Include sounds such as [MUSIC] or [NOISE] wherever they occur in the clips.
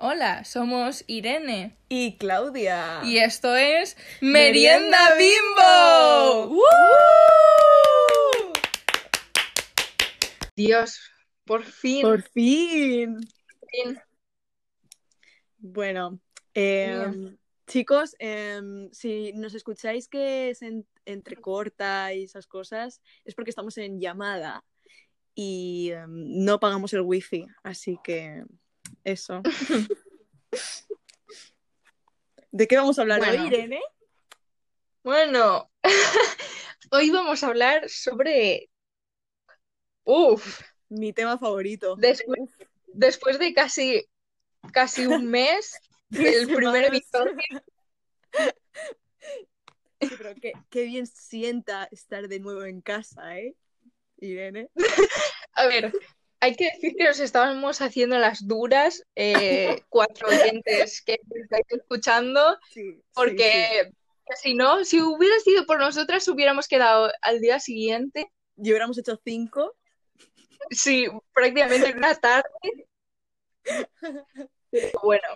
Hola, somos Irene Y Claudia. y esto es Merienda, Merienda Bimbo. Bimbo. ¡Woo! Dios, por fin. Por fin. fin. Bueno, em, chicos, em, si nos escucháis que se en- entrecorta y esas cosas, es porque estamos en llamada y em, no pagamos el wifi, así que eso. [LAUGHS] ¿De qué vamos a hablar Bueno. hoy, Irene? Bueno, [LAUGHS] hoy vamos a hablar sobre... Uf, Mi tema favorito. después, después de casi, casi un mes, [LAUGHS] Tres el primer episodio, Sí, pero qué, qué bien sienta estar de nuevo en casa, ¿eh? Irene. a ver, hay que decir que nos estábamos haciendo las duras, eh, [LAUGHS] cuatro oyentes que estáis escuchando, Sí, sí, sí. porque si no, si hubiera sido por nosotras, hubiéramos quedado al día siguiente Y hubiéramos hecho cinco. Sí, prácticamente en una tarde. [LAUGHS] Pero bueno,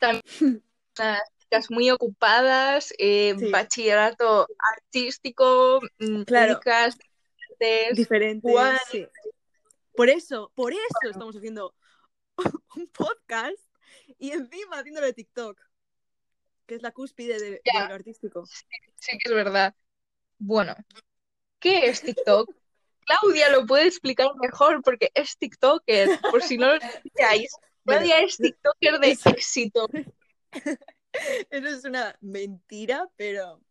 también unas chicas muy ocupadas, eh, bachillerato artístico, mm, Claro. diferentes. diferentes. Sí. Por eso, por eso estamos haciendo [LAUGHS] un podcast y encima haciéndolo de TikTok, que es la cúspide de, lo artístico. Sí que es verdad. Bueno, ¿qué es TikTok? Claudia lo puede explicar mejor porque es TikToker, por si no lo sabíais. [LAUGHS] Claudia es TikToker de eso- éxito. [LAUGHS] Eso es una mentira, pero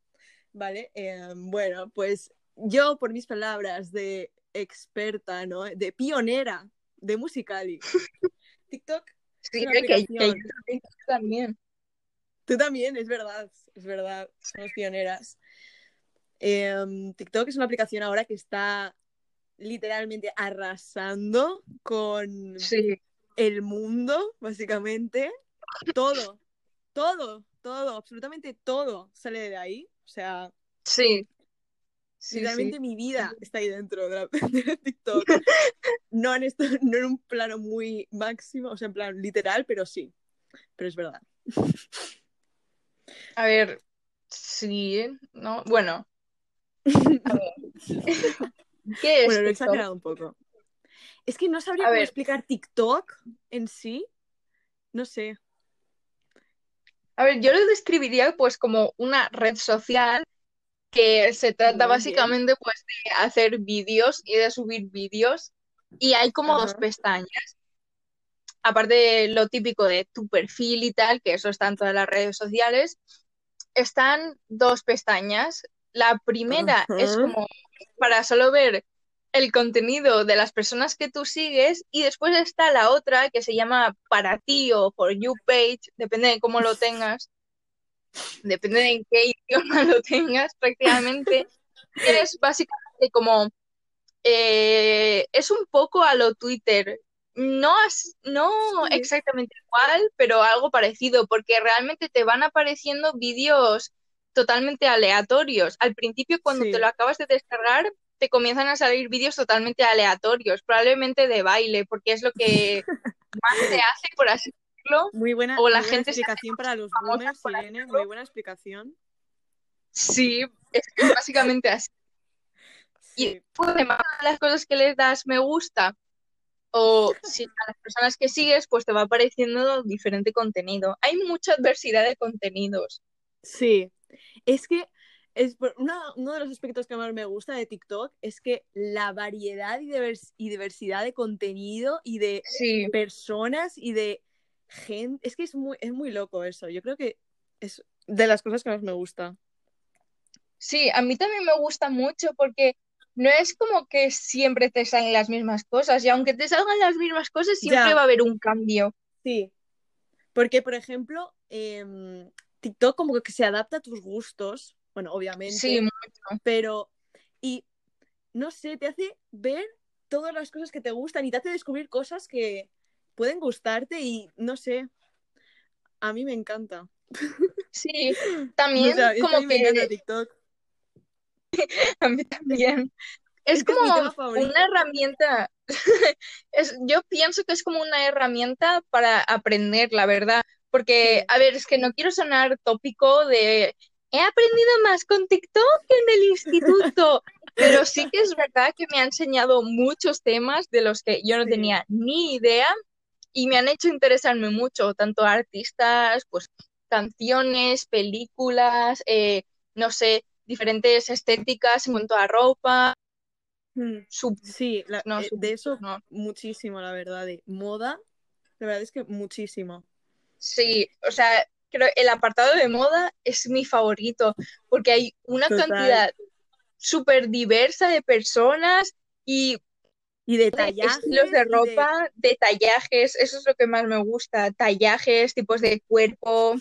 vale. eh, bueno, pues yo, por mis palabras de experta, ¿no? De pionera de Musicali. [LAUGHS] TikTok, Sí, que, que yo también. tú también, es verdad, es verdad, somos pioneras. Em, TikTok es una aplicación ahora que está literalmente arrasando con Sí. el mundo, básicamente. Todo, todo, todo, absolutamente todo sale de ahí. O sea, Sí. Sí, literalmente sí. mi vida está ahí dentro de, la, [LAUGHS] de TikTok. [LAUGHS] No en, esto, no en un plano muy máximo, o sea, en plan literal, pero sí. Pero es verdad. A ver, sí, ¿no? Bueno, a ver. [LAUGHS] ¿Qué es Bueno, lo he TikTok? exagerado un poco. Es que no sabría A cómo ver. explicar TikTok en sí. No sé. A ver, yo lo describiría pues como una red social que se trata Muy básicamente pues de hacer vídeos y de subir vídeos y hay como dos pestañas. Aparte de lo típico de tu perfil y tal, que eso está en todas las redes sociales, están dos pestañas. La primera es como para solo ver el contenido de las personas que tú sigues y después está la otra que se llama para ti o for you page, depende de cómo lo tengas, depende de en qué idioma [LAUGHS] lo tengas prácticamente, es básicamente como, eh, es un poco a lo Twitter, no, no exactamente igual, pero algo parecido, porque realmente te van apareciendo vídeos totalmente aleatorios. Al principio, cuando Sí. te lo acabas de descargar, te comienzan a salir vídeos totalmente aleatorios, probablemente de baile, porque es lo que [LAUGHS] más se hace, por así Muy buena, O la muy gente explicación para los boomers, Irene. Muy buena explicación. Sí, es básicamente así. Y Sí. pues, además de las cosas que les das me gusta, o si a las personas que sigues, pues te va apareciendo diferente contenido. Hay mucha diversidad de contenidos. Sí. Es que es una- uno de los aspectos que más me gusta de TikTok es que la variedad y, divers- y diversidad de contenido y de Sí, personas y de gente. Es que es muy, es muy loco eso. Yo creo que es de las cosas que más me gusta. sí, a mí también me gusta mucho porque no es como que siempre te salen las mismas cosas, y aunque te salgan las mismas cosas, siempre Ya. va a haber un cambio. Sí. Porque, por ejemplo, em, TikTok como que se adapta a tus gustos. Bueno, obviamente. Sí, mucho. pero y no sé, te hace ver todas las cosas que te gustan y te hace descubrir cosas que pueden gustarte y no sé, a mí me encanta. Sí, [LAUGHS] O también sea, a como me que encanta TikTok. [LAUGHS] a mí también. Es como una herramienta, [LAUGHS] es, yo pienso que es como una herramienta para aprender, la verdad, porque, Sí. a ver, es que no quiero sonar tópico de, he aprendido más con TikTok que en el instituto, pero sí que es verdad que me ha enseñado muchos temas de los que yo no tenía ni idea y me han hecho interesarme mucho, tanto artistas, pues canciones, películas, eh, no sé, diferentes estéticas en cuanto a ropa, Mm, sub- Sí, la- no, eh, sub- de eso no. muchísimo, la verdad. De moda, la verdad es que muchísimo. Sí, o sea, creo el apartado de moda es mi favorito porque hay una Total. cantidad súper diversa de personas y Y de tallajes. estilos de ropa, de tallajes, eso es lo que más me gusta, tallajes, tipos de cuerpo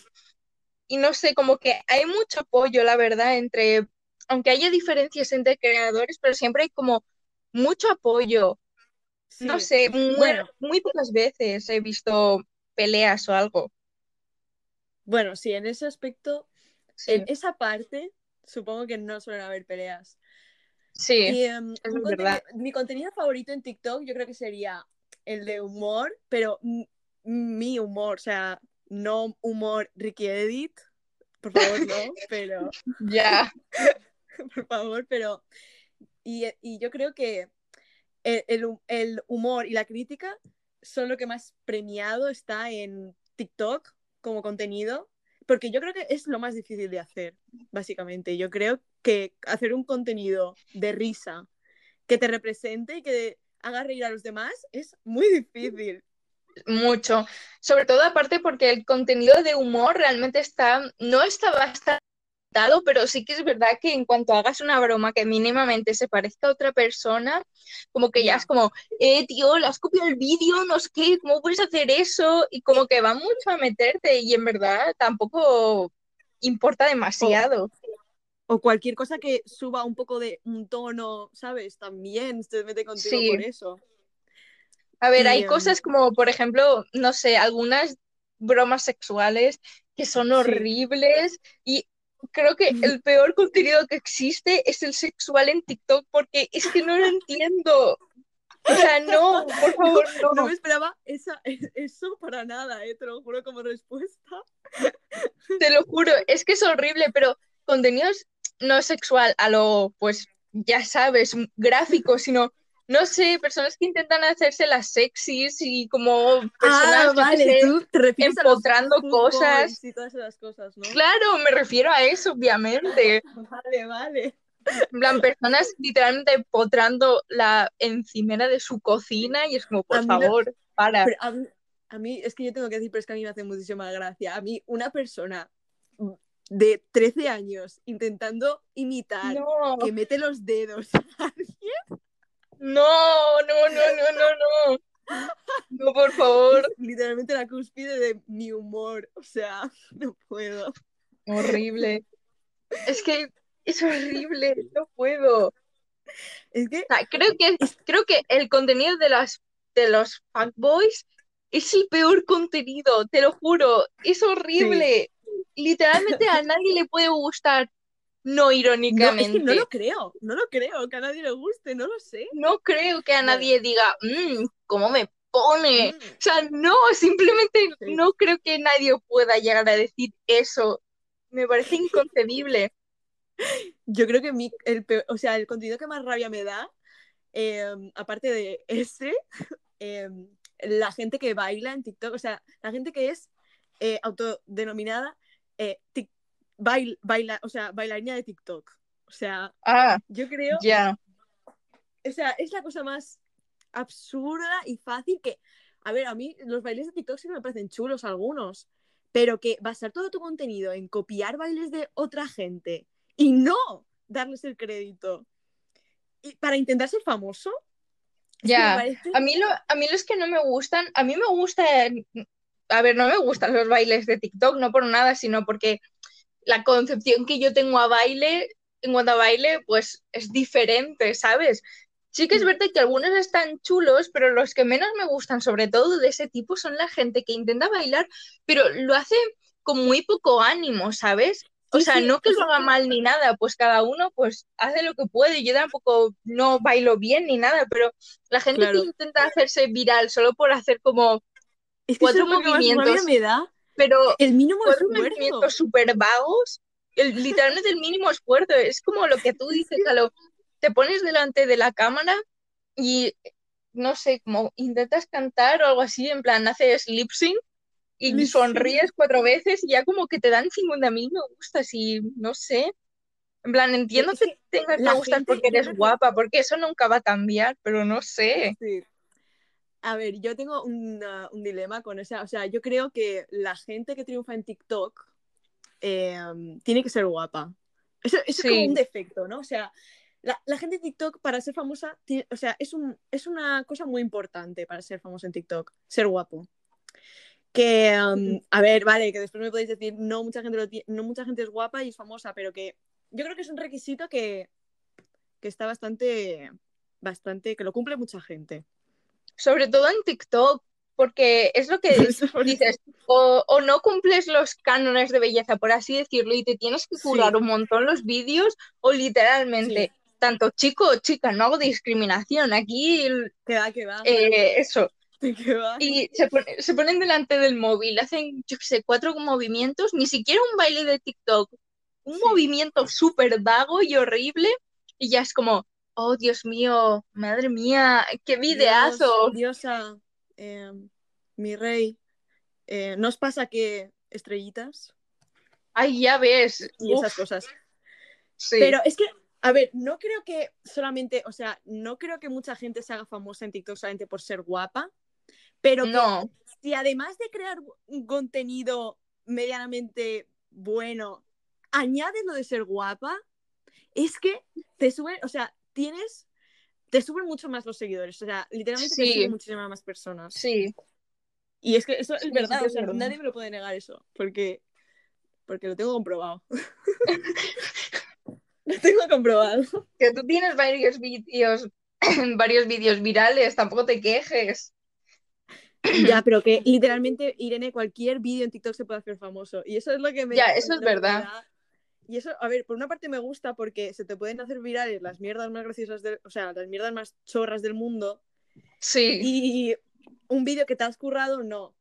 y no sé, como que hay mucho apoyo, la verdad, entre, aunque haya diferencias entre creadores, pero siempre hay como mucho apoyo. No sé, muy, Bueno. muy pocas veces he visto peleas o algo. Bueno, sí, en ese aspecto, Sí, en esa parte, supongo que no suelen haber peleas. Sí, Y, em, es verdad. mi contenido favorito en TikTok yo creo que sería el de humor, pero mi humor, o sea, no humor Ricky Edit, por favor, no, [LAUGHS] pero, ya. [LAUGHS] por favor, pero, y, y yo creo que el, el el humor y la crítica son lo que más premiado está en TikTok como contenido, porque yo creo que es lo más difícil de hacer, básicamente. Yo creo que hacer un contenido de risa que te represente y que haga reír a los demás es muy difícil. Mucho. Sobre todo aparte porque el contenido de humor realmente está, no está bastante, pero sí que es verdad que en cuanto hagas una broma que mínimamente se parezca a otra persona, como que ya es como, eh, tío, le has copiado el vídeo, no sé qué, ¿cómo puedes hacer eso? Y como que va mucho a meterte y en verdad tampoco importa demasiado. O cualquier cosa que suba un poco de un tono, ¿sabes? También se mete contigo Sí. por eso. A ver, hay em, cosas como, por ejemplo, no sé, algunas bromas sexuales que son Sí. horribles y creo que el peor contenido que existe es el sexual en TikTok porque es que no lo entiendo. O sea, no, por [LAUGHS] favor, no. No me esperaba esa, [LAUGHS] eso para nada, ¿eh? te lo juro como respuesta. [LAUGHS] Te lo juro, es que es horrible, pero contenidos no sexual a lo, pues, ya sabes, gráfico, sino, no sé, personas que intentan hacerse las sexys y como personas, yo qué sé, Ah, tú te refieres a los cosas. y todas esas cosas, ¿no? Claro, me refiero a eso, obviamente. [LAUGHS] Vale, vale. En plan, personas literalmente empotrando la encimera de su cocina y es como, por favor, para. Pero a mí, a mí, es que yo tengo que decir, pero es que a mí me hace muchísima gracia. A mí, una persona de 13 años intentando imitar No, que mete los dedos [LAUGHS] no, no, no, no, no, no. No, por favor. es literalmente la cúspide de mi humor. O sea, [LAUGHS] no puedo. Horrible. Es que es horrible, no puedo. Es que O sea, creo que, creo que el contenido de las de los fuckboys es el peor contenido, te lo juro, es horrible. Literalmente a nadie le puede gustar, no no, es irónicamente. que no lo creo. No lo creo que a nadie le guste, no lo sé. No creo que a nadie diga, mmm, ¿cómo me pone? Mm. O sea, no, simplemente Sí. no creo que nadie pueda llegar a decir eso. Me parece inconcebible. [LAUGHS] Yo creo que mi, el peor- o sea, el contenido que más rabia me da, eh, aparte de ese, [LAUGHS] eh, la gente que baila en TikTok, o sea, la gente que es eh, autodenominada eh, tic- bail- baila, o sea, bailarina de TikTok. O sea, Ah, yo creo, ya. o sea, es la cosa más absurda y fácil que, a ver, a mí los bailes de TikTok sí me parecen chulos algunos, pero que basar todo tu contenido en copiar bailes de otra gente y no darles el crédito y para intentar ser famoso, Ya. parece- A mí, lo, a mí los que no me gustan, a mí me gusta, a ver, no me gustan los bailes de TikTok, no por nada, sino porque la concepción que yo tengo a baile, en cuanto a baile, pues es diferente, ¿sabes? Sí que es Mm. verdad que algunos están chulos, pero los que menos me gustan, sobre todo de ese tipo, son la gente que intenta bailar, pero lo hace con muy poco ánimo, ¿sabes? O sea, no que lo haga mal ni nada, pues cada uno pues hace lo que puede. Yo tampoco no bailo bien ni nada, pero la gente que intenta hacerse viral solo por hacer como Es que cuatro movimientos, me da. Pero El mínimo esfuerzo. súper vagos, el- literalmente el mínimo esfuerzo. Es como lo que tú dices, Calo, te pones delante de la cámara y no sé, como intentas cantar o algo así, en plan, haces lip sync y sonríes cuatro veces y ya como que te dan 50.000 me gustas y no sé. En plan, entiendo Es que que tengas gustas gente, porque eres que guapa, porque eso nunca va a cambiar, pero no sé. sí. A ver, yo tengo un, uh, un dilema con esa. O sea, yo creo que la gente que triunfa en TikTok eh, tiene que ser guapa. Eso, eso es como un defecto, ¿no? O sea, la, la gente de TikTok para ser famosa, tiene- o sea, es, un, es una cosa muy importante para ser famoso en TikTok, ser guapo. Que, um, a ver, vale, que después me podéis decir, no mucha gente, lo no mucha gente es guapa y es famosa, pero que yo creo que es un requisito que, que está bastante, bastante, que lo cumple mucha gente. Sobre todo en TikTok, porque es lo que [LAUGHS] dices, o, o no cumples los cánones de belleza, por así decirlo, y te tienes que Sí. currar un montón los vídeos, o literalmente, tanto chico o chica, no hago discriminación, aquí Que va, que va, eh, eso, [LAUGHS] que va. y se, se ponen delante del móvil, hacen, yo qué sé, cuatro movimientos, ni siquiera un baile de TikTok, un Sí. movimiento súper vago y horrible, y ya es como, oh Dios mío, madre mía, qué videazo. Dios, diosa, eh, mi rey, eh, ¿nos pasa que estrellitas Ay, ya ves. y Uf, esas cosas? sí. Pero es que, a ver, no creo que solamente, o sea, no creo que mucha gente se haga famosa en TikTok solamente por ser guapa, pero que no, si además de crear un contenido medianamente bueno, añades lo de ser guapa, es que te suben, o sea, tienes, te suben mucho más los seguidores, o sea, literalmente te Sí. siguen muchísimas más personas. sí. Y es que eso Sí, es verdad, que o es sea, verdad. nadie me lo puede negar eso, porque, porque lo tengo comprobado. [LAUGHS] lo tengo comprobado. Que tú tienes varios vídeos, [CLEARS THROAT] varios vídeos virales, tampoco te quejes. ya, pero que literalmente, Irene, cualquier vídeo en TikTok se puede hacer famoso. Y eso es lo que me... Ya, eso es verdad. Y eso, a ver, por una parte me gusta porque se te pueden hacer virales las mierdas más graciosas, del- o sea, las mierdas más chorras del mundo. Sí, Y un vídeo que te has currado, no.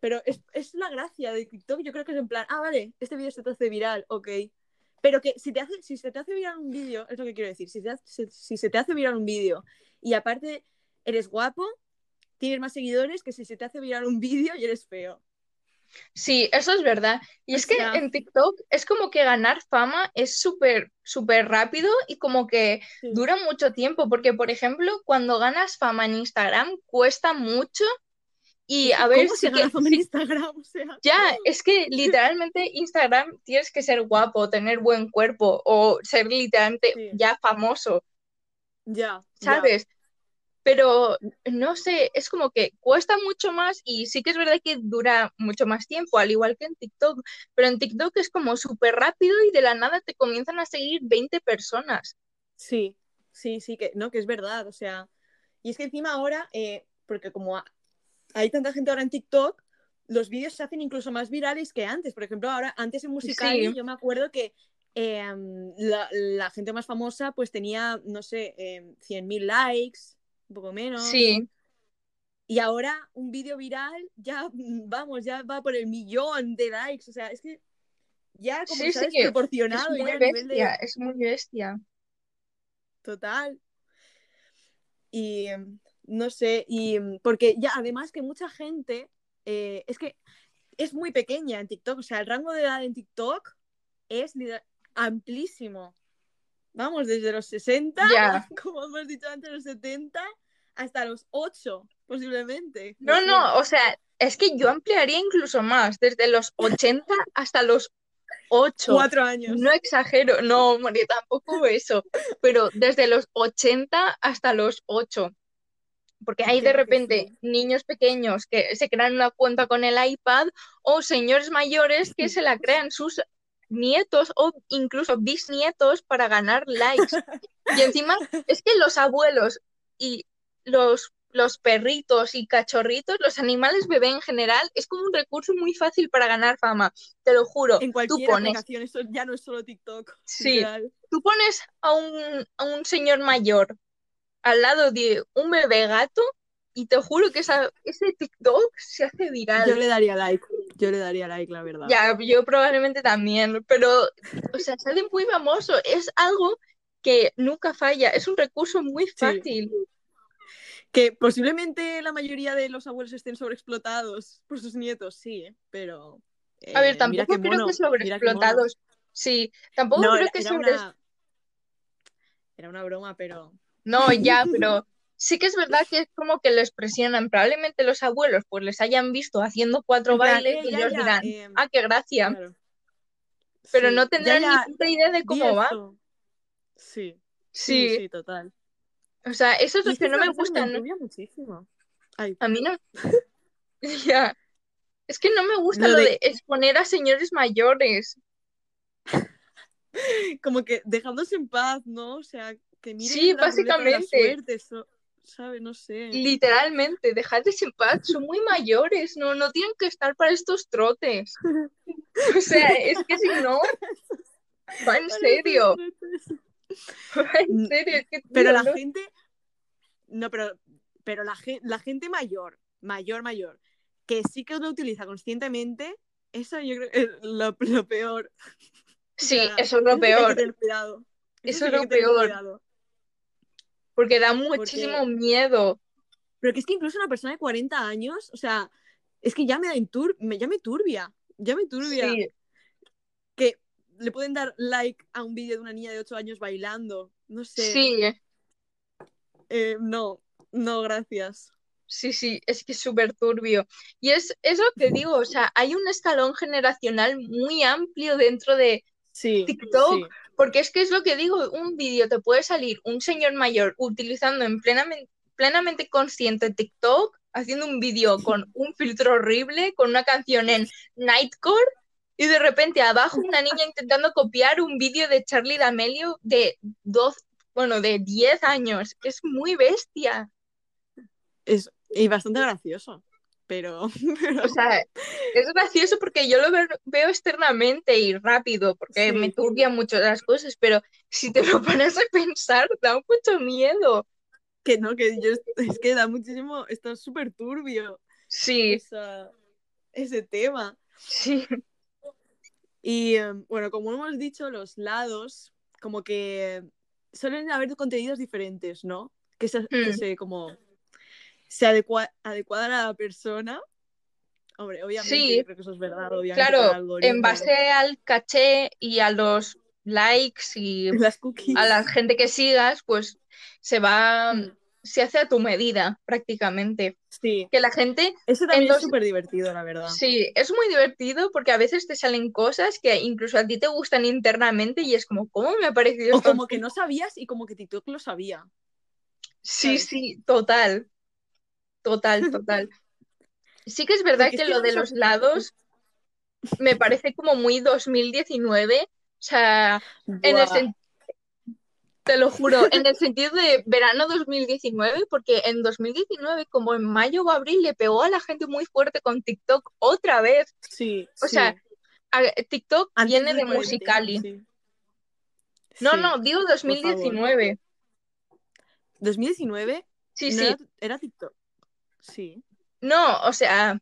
Pero es, es la gracia de TikTok, yo creo que es en plan, ah, vale, este vídeo se te hace viral, ok. Pero que si, te hace, si se te hace viral un vídeo, es lo que quiero decir, si, te hace- si se te hace viral un vídeo y aparte eres guapo, tienes más seguidores que si se te hace viral un vídeo y eres feo. Sí, eso es verdad. Y O es que sea- en TikTok es como que ganar fama es súper, súper rápido y como que Sí. dura mucho tiempo, porque por ejemplo, cuando ganas fama en Instagram cuesta mucho y que a ver, ¿Cómo sí se que, gana fama en Instagram? [LAUGHS] O sea, Ya, es que literalmente Instagram tienes que ser guapo, tener buen cuerpo o ser literalmente Sí. ya famoso, ya. ya. Pero no sé, es como que cuesta mucho más y sí que es verdad que dura mucho más tiempo, al igual que en TikTok, pero en TikTok es como súper rápido y de la nada te comienzan a seguir 20 personas. Sí, sí, sí, que no, que es verdad, o sea, y es que encima ahora, eh, porque como ha- hay tanta gente ahora en TikTok, los vídeos se hacen incluso más virales que antes. Por ejemplo, ahora, antes en Musical.ly Sí. yo me acuerdo que eh, la, la gente más famosa pues tenía, no sé, eh, 100.000 likes, un poco menos. Sí, Y ahora un vídeo viral ya, [LAUGHS] vamos, ya va por el millón de likes. O sea, es que ya como Sí, ha sí, es desproporcionado muy ya de... bestia, es muy bestia. Total. Y no sé, y porque ya además que mucha gente, eh, es que es muy pequeña en TikTok, o sea, el rango de edad en TikTok es amplísimo. Vamos, desde los 60, Ya. [LAUGHS] como hemos dicho antes, los 70, hasta los 8, posiblemente. No, no, o sea, es que yo ampliaría incluso más, desde los 80 hasta los 8. Cuatro años. No exagero, no, María, tampoco eso, pero desde los 80 hasta los 8. Porque hay de repente niños pequeños que se crean una cuenta con el iPad o señores mayores que se la crean sus nietos o incluso bisnietos para ganar likes. Y encima es que los abuelos y los los perritos y cachorritos, los animales bebé en general, es como un recurso muy fácil para ganar fama. Te lo juro. En Tú cualquier pones, aplicación, eso ya no es solo TikTok. Sí. literal. tú pones a un, a un señor mayor al lado de un bebé gato y te juro que esa, ese TikTok se hace viral. Yo le daría like. Yo le daría like, la verdad. Ya, yo probablemente también, pero, o sea, se hace muy famoso. Es algo que nunca falla. Es un recurso muy fácil. Que posiblemente la mayoría de los abuelos estén sobreexplotados por sus nietos, sí, ¿eh? pero. A ver, eh, tampoco creo mono, que sobreexplotados. Sí, tampoco No, creo que sobre... una... era una broma, pero. No, ya, pero [LAUGHS] sí que es verdad que es como que les presionan. Probablemente los abuelos pues les hayan visto haciendo cuatro bailes eh, y ya, ellos ya, dirán, eh, ah, qué gracia. claro. Pero Sí, no tendrán ya, ni puta idea de cómo va. sí, Sí, sí, total. O sea, eso es lo que no me gusta. ¿no? muchísimo. Ay, A mí no. [LAUGHS] Ya. Es que no me gusta lo lo de. de exponer a señores mayores. [LAUGHS] Como que dejándose en paz, ¿no? O sea, que miren Sí, la básicamente. suerte, eso, ¿sabes? No sé. Literalmente, dejadles en paz, son muy mayores, no, no tienen que estar para estos trotes. [LAUGHS] O sea, es que si no, va en serio, [LAUGHS] en serio, es que Pero tío, la no- gente. No, pero, pero la, gen- la gente mayor, mayor, mayor, que sí que lo utiliza conscientemente, eso yo creo que es lo, lo peor. [LAUGHS] O Sí, sea, eso es lo que peor, cuidado. eso es lo peor, cuidado. porque da Porque. muchísimo miedo. Pero que es que incluso una persona de 40 años, o sea, es que ya me da intur ya me turbia. Ya me turbia. Sí, Que le pueden dar like a un vídeo de una niña de 8 años bailando. No sé. sí, Eh, no, no, gracias. sí, sí, es que es súper turbio. Y es, es lo que digo, o sea, hay un escalón generacional muy amplio dentro de Sí, TikTok, sí. porque es que es lo que digo, un vídeo te puede salir un señor mayor utilizando en plenamente, plenamente consciente TikTok, haciendo un vídeo con un filtro horrible, con una canción en Nightcore, y de repente abajo una niña intentando copiar un vídeo de Charlie D'Amelio de 12, bueno, de 10 años. Es muy bestia. Es, y bastante gracioso. Pero, [LAUGHS] pero O sea, es gracioso porque yo lo veo, veo externamente y rápido, porque me sí. turbia mucho las cosas, pero si te lo pones a pensar, da mucho miedo. Que no, que yo es que da muchísimo, está súper turbio Sí, esa, ese tema. sí, Y eh, bueno, como hemos dicho, los lados, como que suelen haber contenidos diferentes, ¿no? Que se, que se como se adecua, adecuadan a la persona. Hombre, obviamente, Sí, yo creo que eso es verdad, obviamente, claro, en base al caché y a los likes y [LAUGHS] Las a la gente que sigas, pues se va, Hmm, se hace a tu medida prácticamente. Sí, Que la gente eso también es súper divertido, la verdad. Sí, es muy divertido porque a veces te salen cosas que incluso a ti te gustan internamente y es como, ¿cómo me ha parecido O esto? como que no sabías y como que TikTok lo sabía, Sí, ¿sabes? sí, total, total, [LAUGHS] total. Sí que es verdad Porque que lo de los lados me parece como muy 2019, o sea, en el te lo juro, en el sentido de verano 2019, porque en 2019, como en mayo o abril, le pegó a la gente muy fuerte con TikTok otra vez. Sí, O sea, sí. TikTok Antes viene de Musicali. sí. No, Sí, no, digo por favor. 2019. 2019 Sí, no sí. era, era TikTok. Sí. No, o sea,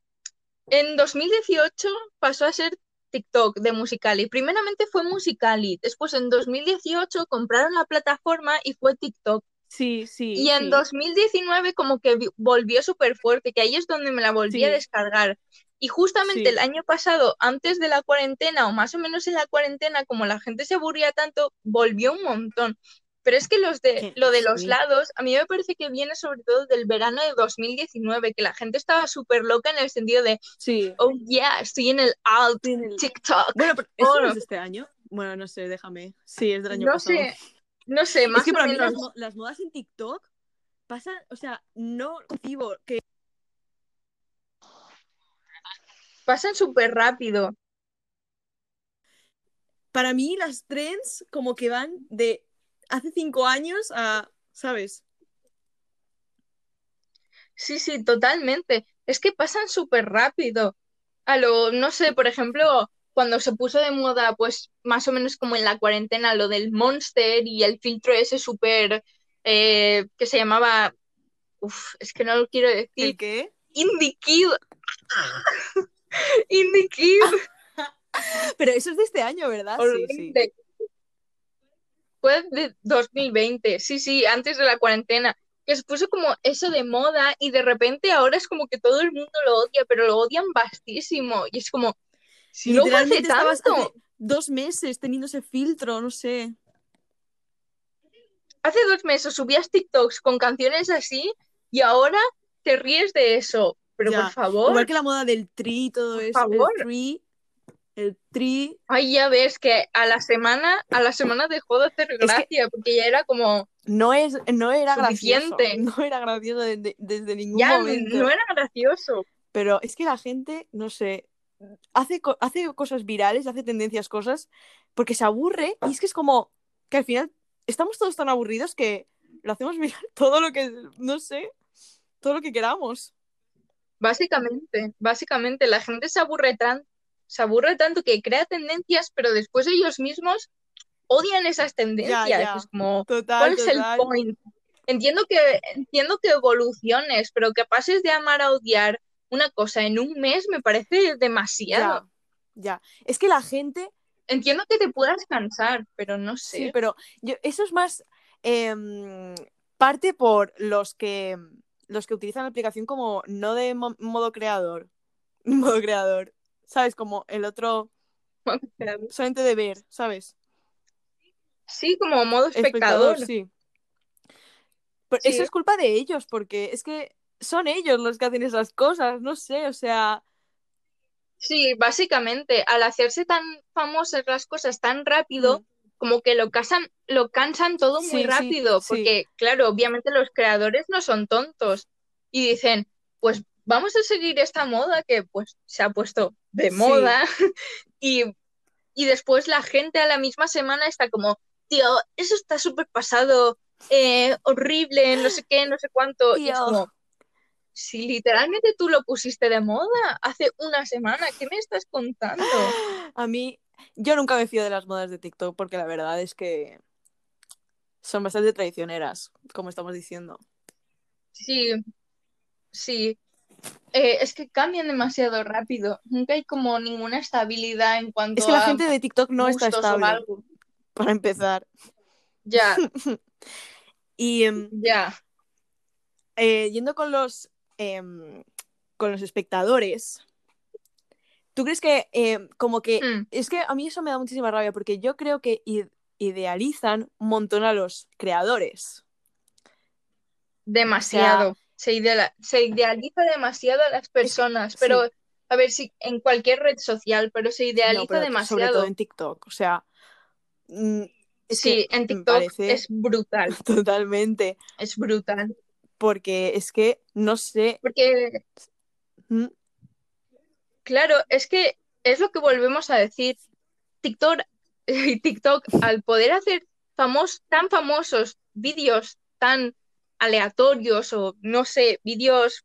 en 2018 pasó a ser TikTok de Musicali. Primeramente fue Musicali, después en 2018 compraron la plataforma y fue TikTok. Sí, sí, Y en sí. 2019 como que vi- volvió súper fuerte, que ahí es donde me la volví a descargar. Y justamente el año pasado, antes de la cuarentena o más o menos en la cuarentena, como la gente se aburría tanto, volvió un montón. Pero es que los de, Que lo de los lados, a mí me parece que viene sobre todo del verano de 2019, que la gente estaba súper loca en el sentido de, Sí. oh yeah, estoy en el alt Sí, en el- TikTok. Bueno, pero ¿eso no es de este año? Bueno, no sé, déjame. Sí, es del año no pasado. sé, no sé, Es más que o para mí las modas en TikTok pasan, o sea, no concibo que Pasan súper rápido. para mí las trends como que van de hace cinco años a, ¿sabes? Sí, sí, totalmente. Es que pasan súper rápido. A lo, no sé, por ejemplo, cuando se puso de moda, pues más o menos como en la cuarentena, lo del Monster y el filtro ese súper eh, que se llamaba, uf, es que no lo quiero ¿El decir, qué? Indie Kid. [LAUGHS] Indie Kid. [LAUGHS] Pero eso es de este año, ¿verdad? Sí, sí. Fue de 2020, sí, sí, antes de la cuarentena, que se puso como eso de moda y de repente ahora es como que todo el mundo lo odia, pero lo odian bastísimo y es como, si no hace tanto, dos meses teniendo ese filtro, no sé. hace dos meses subías TikToks con canciones así y ahora te ríes de eso, pero Ya. por favor, Igual que la moda del tri y todo Por eso. favor. El tri. El tri. ay, ya ves que a la semana, a la semana dejó de hacer que- gracia, porque ya era como, No, es, no era gracioso. Suficiente. No era gracioso de- de- desde ningún ya momento. no era gracioso. Pero es que la gente, no sé, hace, hace cosas virales, hace tendencias cosas, porque se aburre y es que es como que al final estamos todos tan aburridos que lo hacemos [LAUGHS] viral todo lo que, no sé, todo lo que queramos. Básicamente, básicamente, la gente se aburre tan, se aburre tanto que crea tendencias, pero después ellos mismos odian esas tendencias. ya. Es como, Total, ¿cuál es el point? Entiendo que, entiendo que evoluciones, pero que pases de amar a odiar una cosa en un mes me parece demasiado. Ya, ya. Es que la gente, Entiendo que te puedas cansar, pero no sé. sí, pero yo- eso es más em, parte por los que los que utilizan la aplicación como no de mo- modo creador, [LAUGHS] modo creador, ¿sabes? Como el otro solamente de ver, ¿sabes? Sí, como modo espectador. sí. Pero Sí. eso es culpa de ellos, porque es que son ellos los que hacen esas cosas, no sé, o sea, Sí, básicamente, al hacerse tan famosas las cosas tan rápido, Mm. como que lo casan, lo cansan todo muy sí, rápido, sí. porque claro, obviamente los creadores no son tontos y dicen, pues vamos a seguir esta moda que pues se ha puesto de Sí. moda [LAUGHS] y, y después la gente a la misma semana está como, tío, eso está súper pasado, eh, horrible, no sé qué, no sé cuánto, y es como, si literalmente tú lo pusiste de moda hace una semana, ¿qué me estás contando? a mí, yo nunca me fío de las modas de TikTok porque la verdad es que son bastante traicioneras, como estamos diciendo. Sí, sí. Eh, es que cambian demasiado rápido. Nunca hay como ninguna estabilidad en cuanto Es que la a gente de TikTok no está estable, algo. para empezar. Ya, [LAUGHS] Y em, ya. eh, yendo con los em, con los espectadores, ¿tú crees que em, como que Mm, es que a mí eso me da muchísima rabia porque yo creo que idealizan un montón a los creadores. demasiado. Se idea- se idealiza demasiado a las personas, sí. pero a ver si en cualquier red social, pero se idealiza No, pero sobre demasiado. todo en TikTok, o sea, mm, Sí, en TikTok es brutal, [LAUGHS] totalmente es brutal. porque es que no sé, Porque mm, Claro, es que es lo que volvemos a decir. TikTok, [LAUGHS] TikTok al poder hacer famos, tan famosos vídeos tan aleatorios o no sé, vídeos,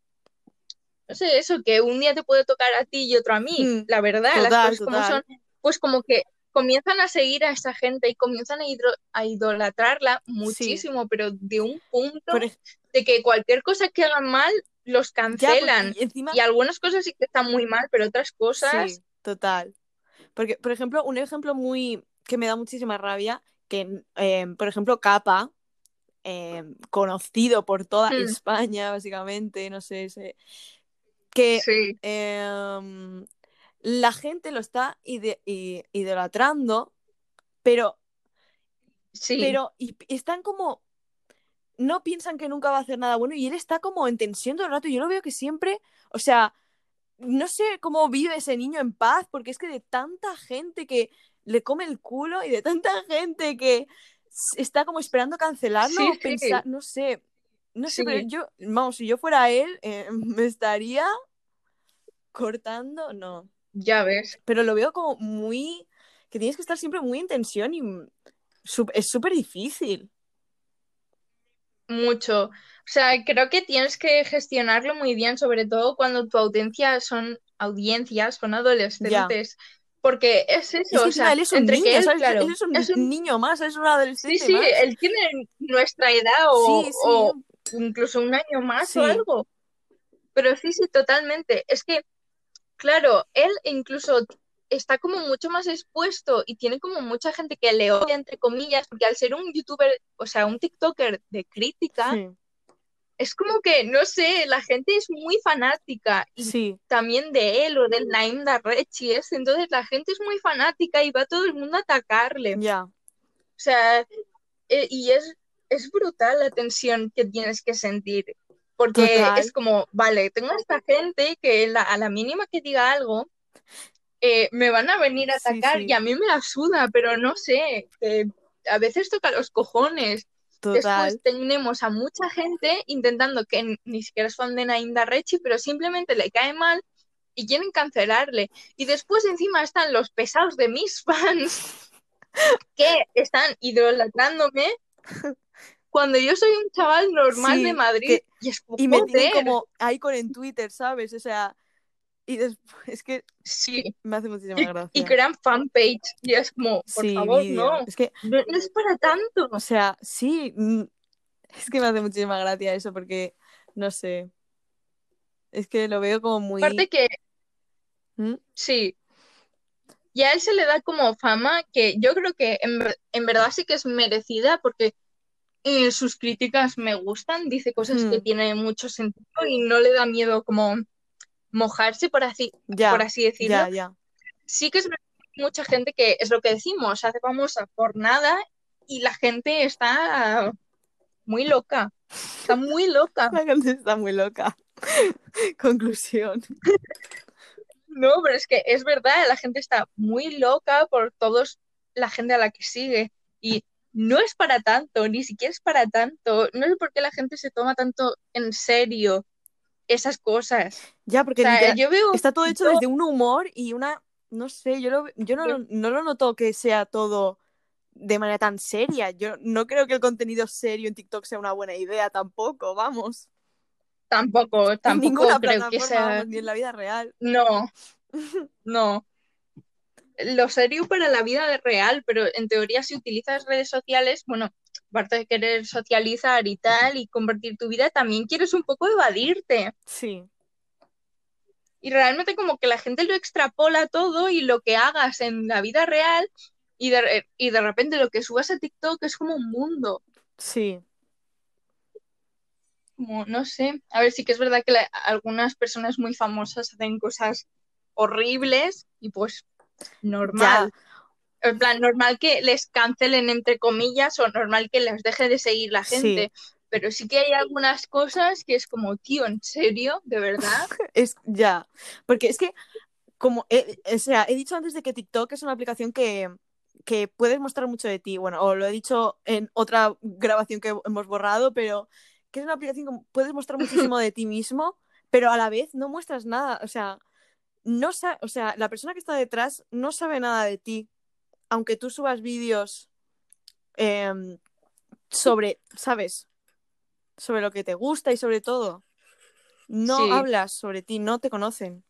no sé, eso, que un día te puede tocar a ti y otro a mí, Mm, la verdad, las total, cosas como son, pues como que comienzan a seguir a esa gente y comienzan a, hidro- a idolatrarla muchísimo, pero de un punto por de que cualquier cosa que hagan mal los cancelan. y encima Y algunas cosas sí que están muy mal, pero otras cosas, Sí, total. Porque, por ejemplo, un ejemplo muy que me da muchísima rabia, que, eh, por ejemplo, Capa, eh, conocido por toda Hmm. España, básicamente, no sé, sé, que sí, eh, la gente lo está ide- idolatrando, pero, sí, pero y, están como, no piensan que nunca va a hacer nada bueno y él está como en tensión todo el rato. Yo lo veo que siempre, o sea, no sé cómo vive ese niño en paz, porque es que de tanta gente que le come el culo y de tanta gente que está como esperando cancelarlo, Sí, sí. pensar, no sé, no sé, Sí. pero yo, vamos, si yo fuera él, eh, [LAUGHS] me estaría cortando, no, ya ves. pero lo veo como muy, que tienes que estar siempre muy en tensión y es súper difícil. mucho. O sea, creo que tienes que gestionarlo muy bien, sobre todo cuando tu audiencia son audiencias, son adolescentes. Porque es eso, Es que o encima sea, él es un entre niño, que él, ¿sabes? claro, Él es un, es un- niño más, es un Sí, adolescente sí, más. él tiene nuestra edad o, Sí, sí. o incluso un año más Sí. o algo. Pero sí, sí, totalmente. Es que, claro, él incluso está como mucho más expuesto y tiene como mucha gente que le odia, entre comillas, porque al ser un youtuber, o sea, un TikToker de crítica, Sí, es como que, no sé, la gente es muy fanática y sí, también de él o del Naim Darrechi, es, entonces la gente es muy fanática y va todo el mundo a atacarle. ya. O sea, eh, y es, es brutal la tensión que tienes que sentir, porque Total. es como, vale, tengo a esta gente que la- a la mínima que diga algo, eh, me van a venir a atacar sí. y a mí me la suda, pero no sé, a veces toca los cojones. Total. Después tenemos a mucha gente intentando que ni siquiera es fan de Naim Darrechi, pero simplemente le cae mal y quieren cancelarle. Y después encima están los pesados de mis fans [LAUGHS] que están idolatrándome cuando yo soy un chaval normal Sí, de Madrid que- y es como, Y me tienen como icon en Twitter, ¿sabes? O sea, y después, [LAUGHS] es que sí. me hace muchísima Y, gracia. y crean fanpage y es como, por Sí, favor, no, Es que, no, no es para tanto. o sea, sí, mm, [LAUGHS] es que me hace muchísima gracia eso porque, no sé, es que lo veo como muy... Aparte que ¿Mm? Sí. Y a él se le da como fama que yo creo que en, en verdad sí que es merecida porque eh, sus críticas me gustan, dice cosas que tienen mucho sentido y no le da miedo como mojarse, por así, Ya, por así decirlo. ya, ya. Sí que es verdad que hay mucha gente que es lo que decimos, se hace famosa por nada y la gente está muy loca, está muy loca. [LAUGHS] La gente está muy loca. [LAUGHS] Conclusión. No, pero es que es verdad, la gente está muy loca por todos, la gente a la que sigue. Y no es para tanto, ni siquiera es para tanto. No sé por qué la gente se toma tanto en serio esas cosas. Ya, O porque sea, literal- yo veo está todo hecho desde un humor y una, no sé, yo, lo, yo no, lo- no lo noto que sea todo de manera tan seria. Yo no creo que el contenido serio en TikTok sea una buena idea tampoco, vamos. tampoco, en tampoco ninguna creo plataforma, que sea. vamos, ni en la vida real. No, [LAUGHS] no. Lo serio para la vida real, pero en teoría si utilizas redes sociales, bueno, aparte de querer socializar y tal y compartir tu vida, también quieres un poco evadirte. Sí, Y realmente como que la gente lo extrapola todo y lo que hagas en la vida real y de, y de repente lo que subas a TikTok es como un mundo. sí. Como, no sé. A ver, sí que es verdad que la- algunas personas muy famosas hacen cosas horribles y pues normal. En plan, normal que les cancelen entre comillas o normal que les deje de seguir la Sí. gente. Pero sí que hay algunas cosas que es como, tío, ¿en serio? ¿De verdad? [LAUGHS] Es ya. Porque es que, como, he, o sea, he dicho antes de que TikTok es una aplicación que, que puedes mostrar mucho de ti. Bueno, o lo he dicho en otra grabación que hemos borrado, pero que es una aplicación que puedes mostrar [LAUGHS] muchísimo de ti mismo, pero a la vez no muestras nada. O sea, no o sea, la persona que está detrás no sabe nada de ti. Aunque tú subas vídeos em, sobre, ¿sabes? Sobre lo que te gusta y sobre todo. No Sí. hablas sobre ti, no te conocen.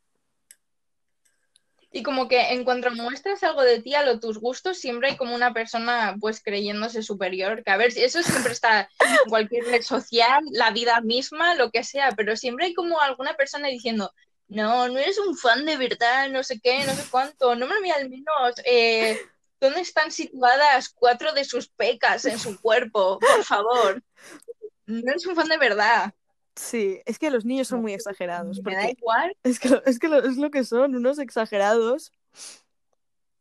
Y como que en cuanto muestras algo de ti a lo tus gustos, siempre hay como una persona pues creyéndose superior. Que a ver, si eso siempre está en cualquier red social, la vida misma, lo que sea, pero siempre hay como alguna persona diciendo, no, no eres un fan de verdad, no sé qué, no sé cuánto, no me al menos eh, dónde están situadas cuatro de sus pecas en su cuerpo, por favor. No eres un fan de verdad. Sí, es que los niños son muy exagerados. Me da igual. es que, lo- es que lo- es lo que son, unos exagerados.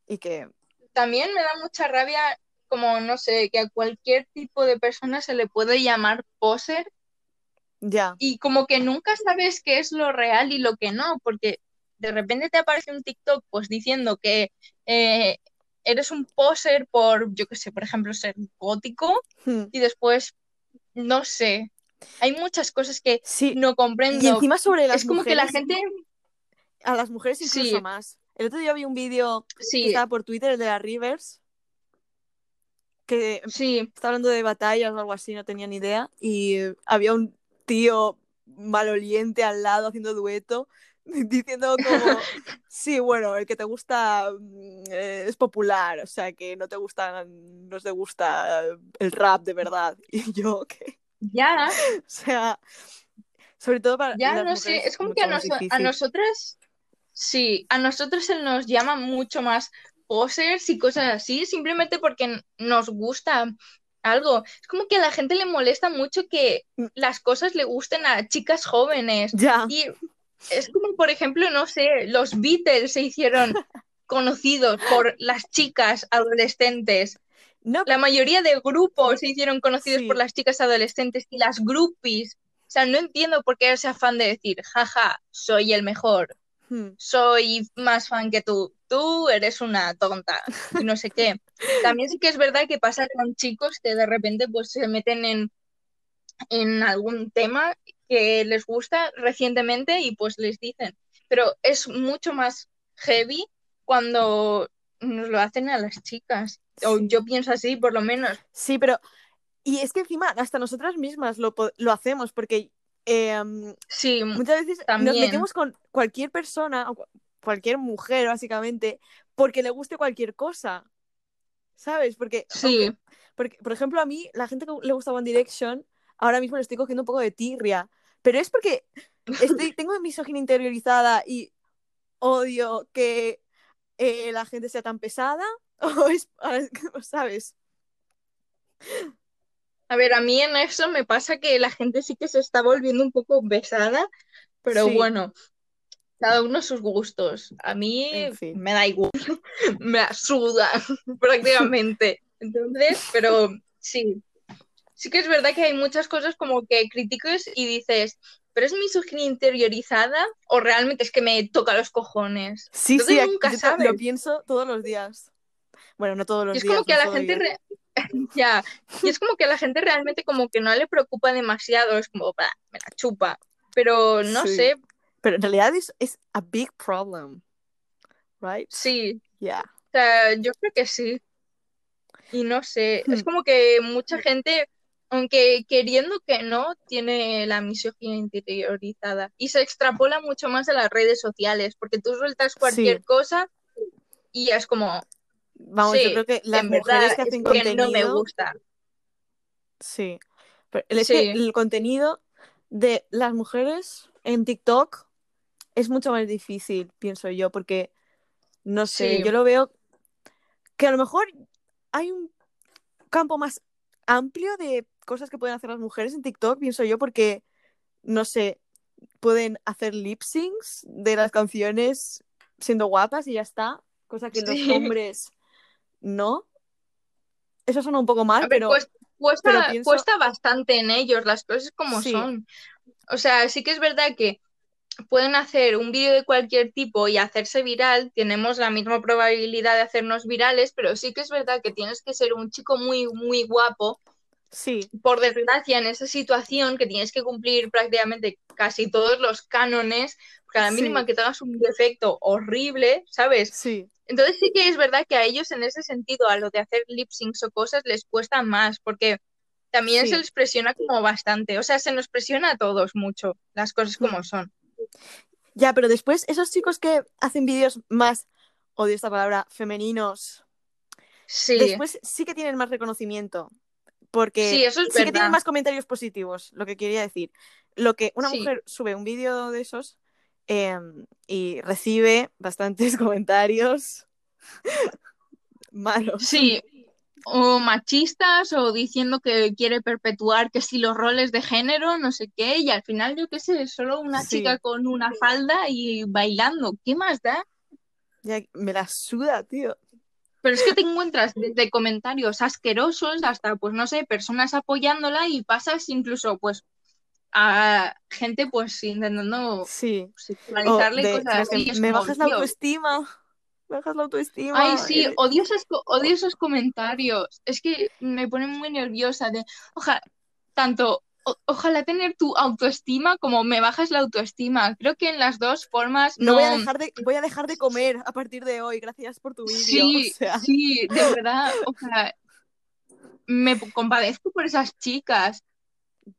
Y que, también me da mucha rabia, como no sé, que a cualquier tipo de persona se le puede llamar poser ya, y como que nunca sabes qué es lo real y lo que no, porque de repente te aparece un TikTok pues diciendo que eh, eres un poser por, yo qué sé, por ejemplo, ser gótico Hmm. y después, no sé, hay muchas cosas que sí. no Y comprendo. encima sobre las Es como que la gente, a las mujeres incluso Sí. más. El otro día vi un vídeo que estaba por Twitter, el de las Rivers, que Sí, estaba hablando de batallas o algo así, no tenía ni idea. Y había un tío maloliente al lado haciendo dueto, [LAUGHS] diciendo como, sí, bueno, el que te gusta mm, eh, es popular, o sea, que no te gusta, no te gusta el rap de verdad. [LAUGHS] Y yo, ¿qué? ya, [LAUGHS] O sea, sobre todo para ya las no sé, es como que a, difícil. nosotras, sí, a nosotros se nos llama mucho más posers y cosas así, simplemente porque nos gusta algo. Es como que a la gente le molesta mucho que Mm. las cosas le gusten a chicas jóvenes. Ya, Y es como, por ejemplo, no sé, los Beatles se hicieron [LAUGHS] conocidos por las chicas adolescentes. no, La mayoría de grupos se hicieron conocidos Sí. por las chicas adolescentes y las groupies. O sea, no entiendo por qué ese afán de decir, jaja, soy el mejor, hmm, soy más fan que tú, tú eres una tonta y no sé qué. [LAUGHS] También sí que es verdad que pasa con chicos que de repente pues se meten en, en algún tema que les gusta recientemente y pues les dicen. Pero es mucho más heavy cuando nos lo hacen a las chicas. O yo pienso así, por lo menos. Sí, pero. Y es que encima, hasta nosotras mismas lo, lo hacemos, porque em, Sí, muchas veces nos También. metemos con cualquier persona, cualquier mujer, básicamente, porque le guste cualquier cosa. ¿Sabes? Porque, sí, aunque- porque, por ejemplo, a mí, la gente que le gusta One Direction, ahora mismo le estoy cogiendo un poco de tirria. Pero es porque estoy, [LAUGHS] tengo misoginia interiorizada y odio que eh, la gente sea tan pesada. [LAUGHS] O es, [LAUGHS] ¿sabes? A ver, a mí en eso me pasa que la gente sí que se está volviendo un poco pesada, pero Sí. bueno, cada uno sus gustos. A mí En fin. me da igual, me suda prácticamente. Entonces, pero sí, sí que es verdad que hay muchas cosas como que criticas y dices, pero es misoginia interiorizada o realmente es que me toca los cojones. Sí, Entonces sí, nunca yo sabes. lo pienso todos los días. Bueno, no todos los Y es días. como que a la gente re- [LAUGHS] ya, y es como que a la gente realmente como que no le preocupa demasiado, es como, "Bah, me la chupa. Pero no Sí. sé, Pero en realidad es, es a big problem. Right? sí, Yeah. o sea, yo creo que sí. Y no sé, es Hmm. como que mucha gente, aunque queriendo que no, tiene la misoginia interiorizada. Y se extrapola mucho más a las redes sociales, porque tú sueltas cualquier Sí. cosa y es como, Vamos, yo creo que las mujeres que es hacen que contenido. no me gusta. Sí. Pero es que el contenido de las mujeres en TikTok es mucho más difícil, pienso yo, porque no sé, yo lo veo que a lo mejor hay un campo más amplio de cosas que pueden hacer las mujeres en TikTok, pienso yo, porque no sé, pueden hacer lip syncs de las canciones siendo guapas y ya está, cosa que los hombres no. Eso suena un poco mal, ver, pero pues, cuesta, pero pienso- cuesta bastante en ellos las cosas como Sí. son. O sea, sí que es verdad que pueden hacer un vídeo de cualquier tipo y hacerse viral, tenemos la misma probabilidad de hacernos virales, pero sí que es verdad que tienes que ser un chico muy, muy guapo, sí, por desgracia, en esa situación que tienes que cumplir prácticamente casi todos los cánones, porque a la Sí. mínima que te hagas un defecto horrible, ¿sabes? sí, Entonces sí que es verdad que a ellos en ese sentido, a lo de hacer lip syncs o cosas, les cuesta más, porque también Sí. se les presiona como bastante. O sea, se nos presiona a todos mucho, las cosas como son. Ya, pero después esos chicos que hacen vídeos más, odio esta palabra, femeninos, Sí, después sí que tienen más reconocimiento. Porque Sí, eso es sí que tienen más comentarios positivos, lo que quería decir. Lo que una Sí. mujer sube un vídeo de esos eh, y recibe bastantes [LAUGHS] comentarios malos. sí. O machistas o diciendo que quiere perpetuar que si los roles de género, no sé qué, y al final yo qué sé, solo una Sí. chica con una falda y bailando. ¿Qué más da? Ya, me la suda, tío. Pero es que te encuentras desde comentarios asquerosos hasta, pues no sé, personas apoyándola y pasas incluso, pues, a gente, pues, intentando Sí. Sexualizarle de- cosas así. Me como, bajas la autoestima. Bajas la autoestima. Ay, sí, eh, odio esos, co- odio esos comentarios. Es que me ponen muy nerviosa de, ojalá, tanto, o- ojalá tener tu autoestima como me bajas la autoestima. Creo que en las dos formas No no... voy a dejar de, voy a dejar de comer a partir de hoy. Gracias por tu vídeo. Sí, [LAUGHS] O sea, sí, de verdad, o sea, me compadezco por esas chicas.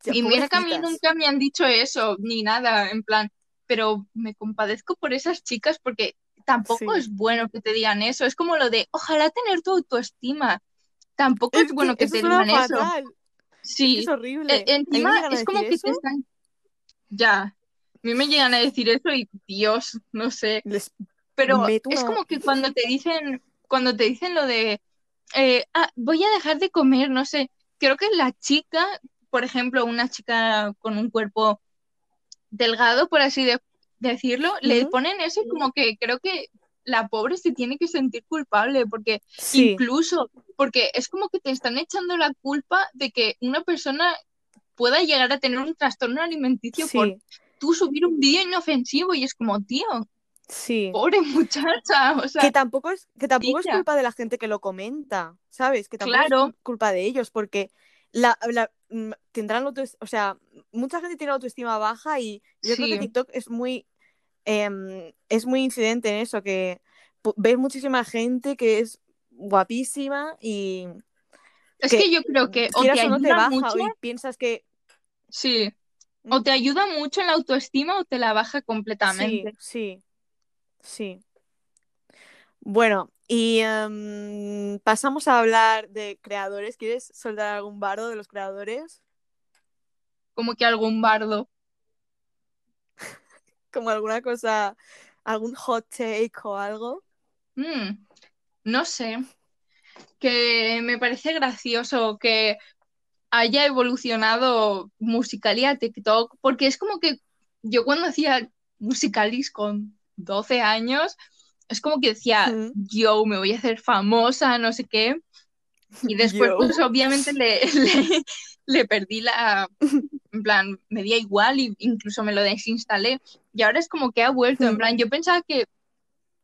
Ya, Y mira que a mí nunca me han dicho eso, ni nada, en plan, pero me compadezco por esas chicas porque tampoco Sí. es bueno que te digan eso. Es como lo de, ojalá tener tu autoestima. Tampoco es, Es bueno que, te digan eso. Sí, Es horrible. E- encima es como que te están... Ya, a mí me llegan a decir eso y Dios, no sé. les Pero meto es como que cuando te dicen, cuando te dicen lo de, eh, ah, voy a dejar de comer, no sé, creo que la chica, por ejemplo, una chica con un cuerpo delgado, por así de- decirlo, le ponen eso y como que creo que la pobre se tiene que sentir culpable porque Sí, incluso, porque es como que te están echando la culpa de que una persona pueda llegar a tener un trastorno alimenticio por tú subir un vídeo inofensivo y es como, tío, sí. pobre [LAUGHS] muchacha, o sea, que tampoco es que tampoco es culpa de la gente que lo comenta, ¿sabes? Que tampoco Claro. es cul- culpa de ellos, porque la, la- mm, tendrán autoestima, o sea, mucha gente tiene autoestima baja y yo creo que. TikTok es muy em, es muy incidente en eso, que ves muchísima gente que es guapísima y es que que yo creo que o te o no te ayuda baja mucho, y piensas que sí, o te ayuda mucho en la autoestima o te la baja sí, completamente. sí, sí. Bueno, y em, pasamos a hablar de creadores. ¿Quieres soltar algún bardo de los creadores? Como que algún bardo. [LAUGHS] Como alguna cosa, algún hot take o algo. Mm, no sé, que me parece gracioso que haya evolucionado Musical.ly a TikTok, porque es como que yo cuando hacía Musicalis con 12 años, es como que decía, Mm. yo me voy a hacer famosa, no sé qué, y [LAUGHS] después Yo. pues obviamente le, [LAUGHS] le, le perdí la, en plan, me di igual y incluso me lo desinstalé, y ahora es como que ha vuelto, en plan, yo pensaba que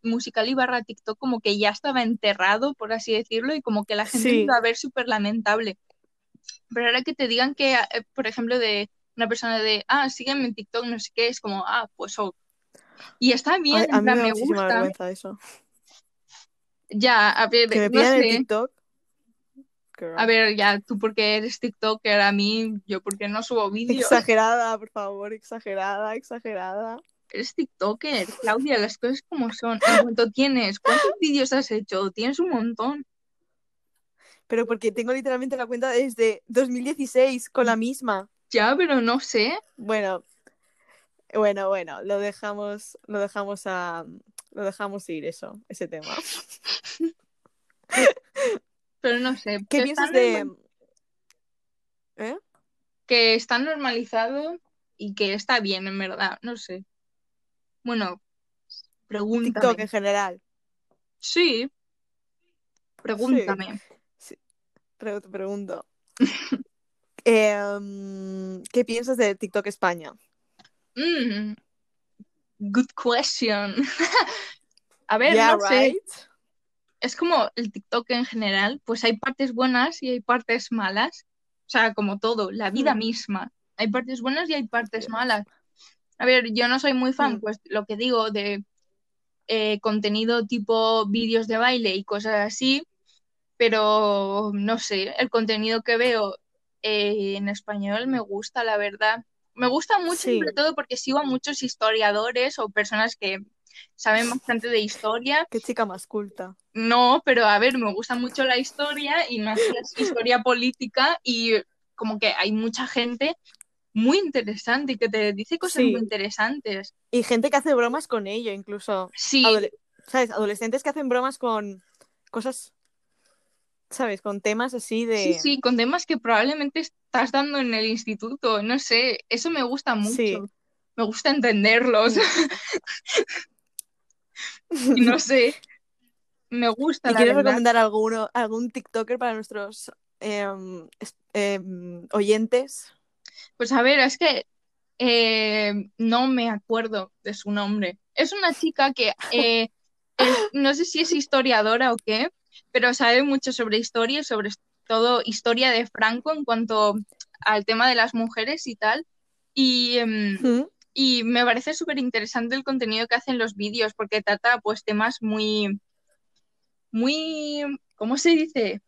Musical.ly barra TikTok como que ya estaba enterrado, por así decirlo, y como que la gente Sí. iba a ver súper lamentable. Pero ahora que te digan que, eh, por ejemplo, de una persona de, ah, sígueme en TikTok, no sé qué, es como, ah, pues ok. Y está bien, a mí me da gusta. vergüenza eso. Ya, a ver, Que me no el sé. TikTok. Girl. A ver, ya, tú porque eres TikToker, a mí, yo porque no subo vídeos. Exagerada, por favor, exagerada, exagerada. Eres TikToker, Claudia, las cosas como son. En cuanto tienes, ¿cuántos vídeos has hecho? Tienes un montón. Pero porque tengo literalmente la cuenta desde 2016 con la misma. Ya, pero no sé. Bueno, bueno, bueno, lo dejamos, lo dejamos a, lo dejamos ir eso, ese tema. [LAUGHS] Pero no sé. ¿Qué piensas de, ¿eh? que está normalizado y que está bien, en verdad, no sé. Bueno, pregúntame. TikTok en general? Sí, pregúntame. Pre- Te pregunto. [LAUGHS] Em, ¿qué piensas de TikTok España? Mm, good question. [LAUGHS] A ver, Yeah, no sé. Es como el TikTok en general, pues hay partes buenas y hay partes malas. O sea, como todo, la vida Hmm. misma. Hay partes buenas y hay partes malas. A ver, yo no soy muy fan, Hmm. pues lo que digo de eh, contenido tipo vídeos de baile y cosas así, pero no sé, el contenido que veo eh, en español me gusta, la verdad. Me gusta mucho, Sí. sobre todo porque sigo a muchos historiadores o personas que saben bastante de historia. Qué chica más culta. No, pero a ver, me gusta mucho la historia y más la historia política y como que hay mucha gente muy interesante y que te dice cosas Sí. muy interesantes. Y gente que hace bromas con ello, incluso. Sí, Adole- ¿Sabes? Adolescentes que hacen bromas con cosas, ¿sabes? Con temas así de... sí, sí, con temas que probablemente estás dando en el instituto, no sé, eso me gusta mucho. Sí. Me gusta entenderlos [LAUGHS] y no sé, me gusta ¿Y quieres verdad. recomendar alguno, algún TikToker para nuestros em, em, oyentes? Pues a ver, es que eh, no me acuerdo de su nombre. Es una chica que [LAUGHS] eh, es- no sé si es historiadora o qué, pero sabe mucho sobre historia, y sobre todo historia de Franco en cuanto al tema de las mujeres y tal. Y, em, ¿Mm? y me parece súper interesante el contenido que hacen los vídeos porque trata pues temas muy, muy, ¿cómo se dice?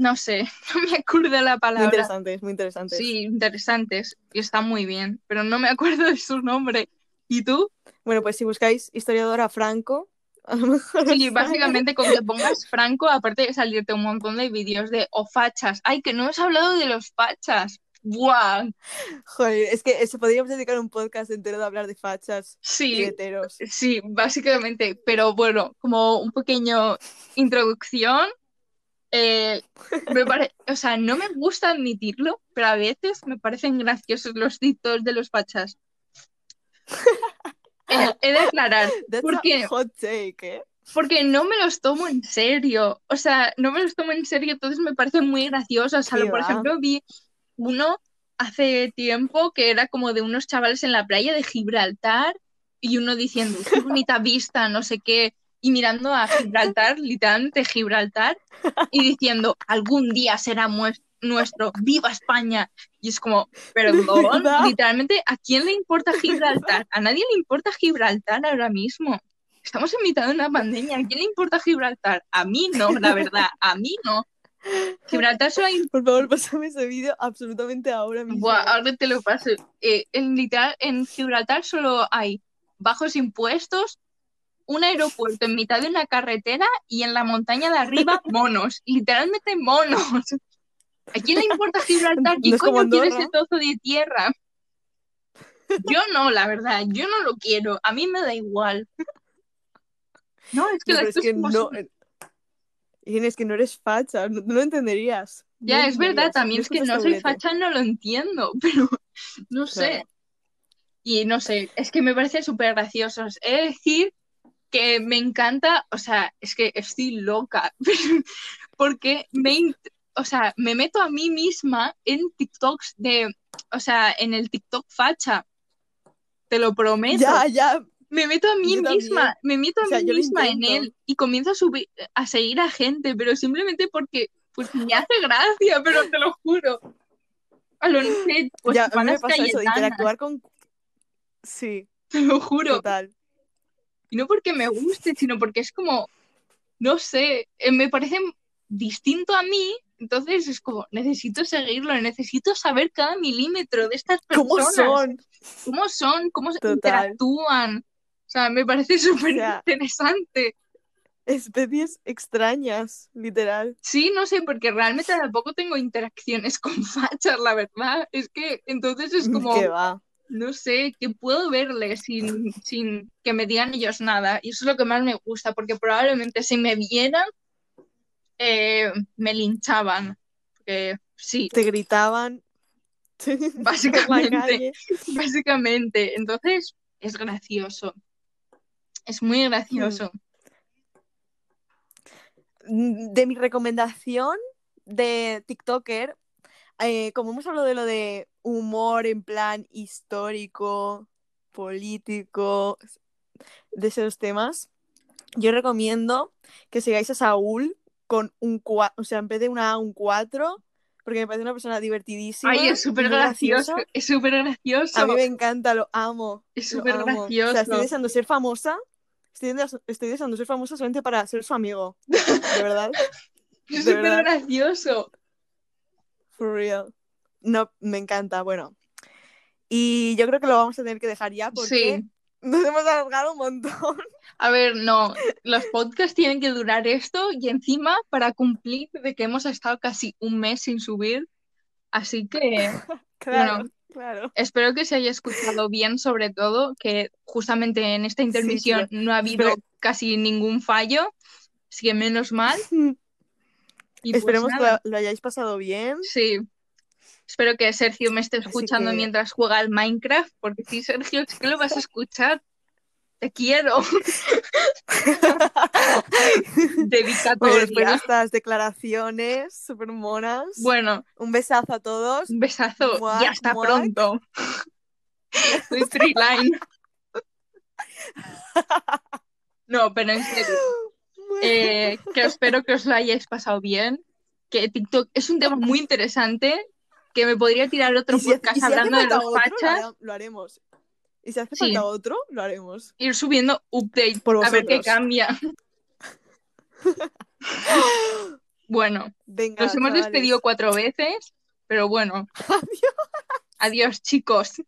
no sé, [LAUGHS] no me acuerdo la Muy palabra. interesantes, muy interesantes. Sí, interesantes y está muy bien, pero no me acuerdo de su nombre. ¿Y tú? Bueno, pues si buscáis historiadora Franco, a lo mejor. Sí, sale. básicamente con que pongas Franco, aparte de salirte un montón de vídeos de o fachas. Ay, que no hemos hablado de los fachas. ¡Buah! Joder, es que eso podríamos dedicar un podcast entero de hablar de fachas y Sí, heteros. sí, básicamente. Pero bueno, como un pequeño introducción. eh, me pare- o sea, no me gusta admitirlo, pero a veces me parecen graciosos los TikToks de los fachas. [LAUGHS] [LAUGHS] He de aclarar, That's porque a hot take, ¿eh? Porque no me los tomo en serio. O sea, no me los tomo en serio, entonces me parecen muy graciosos. O sea, ¿Qué por va? ejemplo, vi uno hace tiempo que era como de unos chavales en la playa de Gibraltar y uno diciendo, qué [LAUGHS] bonita vista, no sé qué, y mirando a Gibraltar, literalmente Gibraltar, y diciendo, algún día será nuestro, ¡viva España! Y es como, perdón, literalmente, ¿a quién le importa Gibraltar? A nadie le importa Gibraltar ahora mismo. Estamos en mitad de una pandemia. ¿A quién le importa Gibraltar? A mí no, la verdad, a mí no. Gibraltar solo hay... Por favor, pásame ese vídeo absolutamente ahora mismo. Buah, ahora te lo paso. Eh, en, literal, en Gibraltar solo hay bajos impuestos, un aeropuerto en mitad de una carretera y en la montaña de arriba monos. Literalmente monos. ¿A quién le importa Gibraltar? ¿Quién [LAUGHS] No coño quiere ese trozo de tierra? Yo no, la verdad, yo no lo quiero. A mí me da igual. No, es que No, las es que no. eh, es que no eres facha, no, no lo entenderías. Ya, es verdad, también es que no soy taburete. facha, no lo entiendo, [LAUGHS] pero no sé. Claro. Y no sé, es que me parecen súper graciosos. He de decir que me encanta, o sea, es que estoy loca, [LAUGHS] porque me, o sea, me meto a mí misma en TikToks de, o sea, en el TikTok facha. Te lo prometo. Ya, ya. Me meto a mí Yo también. misma, me meto a O sea, mí misma en él y comienzo a subir, a seguir a gente, pero simplemente porque pues me hace gracia, [LAUGHS] pero te lo juro. A lo no sé, pues ya, a mí me pasa eso interactuar con. Sí, te lo juro. total. Y no porque me guste, sino porque es como, no sé, eh, me parece distinto a mí, entonces es como, necesito seguirlo, necesito saber cada milímetro de estas ¿Cómo personas. son? ¿Cómo son? ¿Cómo se Total. interactúan? O sea, me parece [LAUGHS] súper sea, interesante. Especies extrañas, literal. Sí, no sé, porque realmente tampoco tengo interacciones con [LAUGHS] fachas, la verdad. Es que entonces es como, Que va. no sé, que puedo verle sin, sin que me digan ellos nada. Y eso es lo que más me gusta, porque probablemente si me vieran, eh, me linchaban. Porque sí, Te gritaban. [LAUGHS] básicamente, básicamente. Entonces es gracioso. Es muy gracioso. Mm, De mi recomendación de TikToker, eh, como hemos hablado de lo de humor en plan histórico, político, de esos temas, yo recomiendo que sigáis a Saúl con un 4, o sea, en vez de una A, un 4, porque me parece una persona divertidísima. Ay, es súper gracioso. graciosa. Es súper gracioso. A mí me encanta, lo amo. Es súper gracioso. O sea, estoy deseando ser famosa. Estoy, des- estoy deseando ser famosa solamente para ser su amigo. De verdad. [LAUGHS] Es súper gracioso. For real. No, me encanta. Bueno. Y yo creo que lo vamos a tener que dejar ya porque Sí. Nos hemos alargado un montón. [LAUGHS] A ver, no, los podcasts tienen que durar esto y encima para cumplir de que hemos estado casi un mes sin subir. Así que [LAUGHS] Claro, Bueno. claro. espero que se haya escuchado bien, sobre todo, que justamente en esta intermisión no ha habido casi ningún fallo, así que menos mal. [LAUGHS] Y pues Esperemos que lo hayáis pasado bien. sí. Espero que Sergio me esté escuchando que- mientras juega al Minecraft, porque sí, Sergio, es que lo vas a escuchar. Te quiero. [LAUGHS] Bueno, Dedicatoria. después de estas declaraciones súper monas, Bueno, un besazo a todos. un besazo Muac, y hasta muac. pronto. [LAUGHS] Soy Treeline. [LAUGHS] No, pero en serio, eh, que espero que os lo hayáis pasado bien. Que TikTok es un tema muy interesante. Que me podría tirar otro si podcast si hablando de los otro, fachas. lo haremos. Y si hace Sí. falta otro, lo haremos. Ir subiendo update Por a ver qué cambia. [LAUGHS] Bueno, Venga, nos hemos chavales. despedido cuatro veces, pero bueno, [LAUGHS] Adiós. adiós chicos.